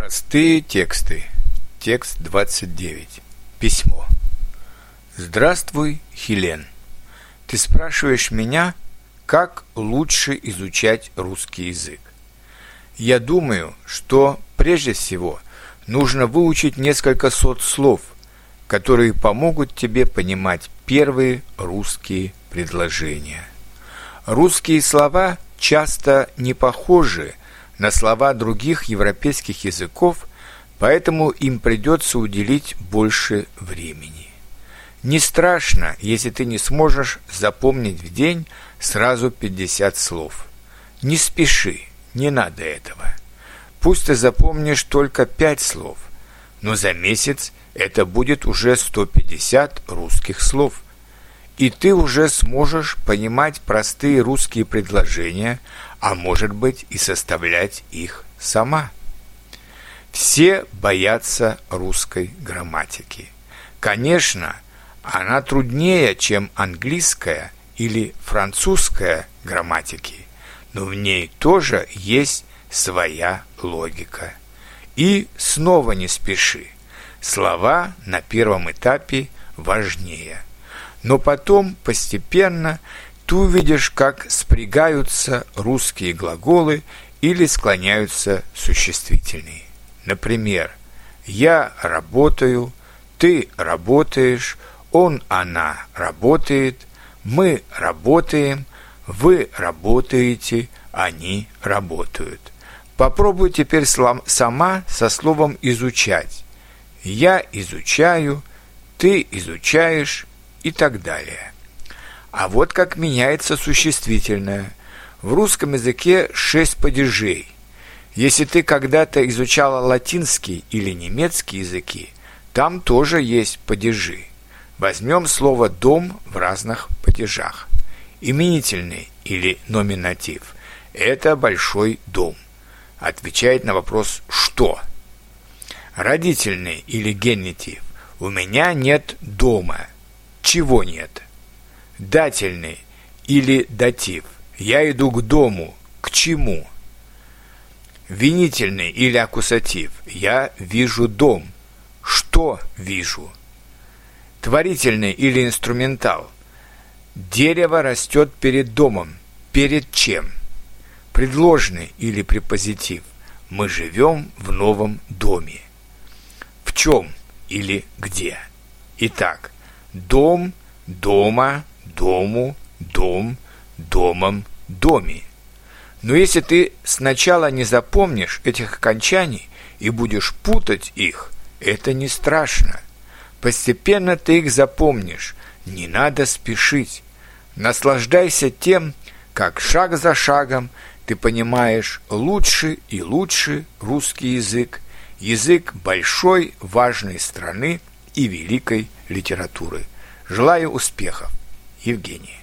Простые тексты. Текст 29. Письмо. Здравствуй, Хелен. Ты спрашиваешь меня, как лучше изучать русский язык. Я думаю, что прежде всего нужно выучить несколько сот слов, которые помогут тебе понимать первые русские предложения. Русские слова часто не похожи на слова других европейских языков, поэтому им придется уделить больше времени. Не страшно, если ты не сможешь запомнить в день сразу 50 слов. Не спеши, не надо этого. Пусть ты запомнишь только 5 слов, но за месяц это будет уже 150 русских слов – и ты уже сможешь понимать простые русские предложения, а может быть и составлять их сама. Все боятся русской грамматики. Конечно, она труднее, чем английская или французская грамматики, но в ней тоже есть своя логика. И снова не спеши. Слова на первом этапе важнее – но потом постепенно ты увидишь, как спрягаются русские глаголы или склоняются существительные. Например, «я работаю», «ты работаешь», «он, она работает», «мы работаем», «вы работаете», «они работают». Попробуй теперь сама со словом «изучать». «Я изучаю», «ты изучаешь», и так далее. А вот как меняется существительное. В русском языке шесть падежей. Если ты когда-то изучала латинский или немецкий языки, там тоже есть падежи. Возьмем слово «дом» в разных падежах. Именительный или номинатив – это большой дом. Отвечает на вопрос «что?». Родительный или генитив – у меня нет дома – чего нет. Дательный или датив. Я иду к дому. К чему? Винительный или аккусатив. Я вижу дом. Что вижу? Творительный или инструментал. Дерево растет перед домом. Перед чем? Предложный или препозитив. Мы живем в новом доме. В чем или где? Итак, Дом, дома, дому, дом, домом, доме. Но если ты сначала не запомнишь этих окончаний и будешь путать их, это не страшно. Постепенно ты их запомнишь, не надо спешить. Наслаждайся тем, как шаг за шагом ты понимаешь лучше и лучше русский язык, язык большой важной страны и великой литературы. Желаю успехов. Евгений.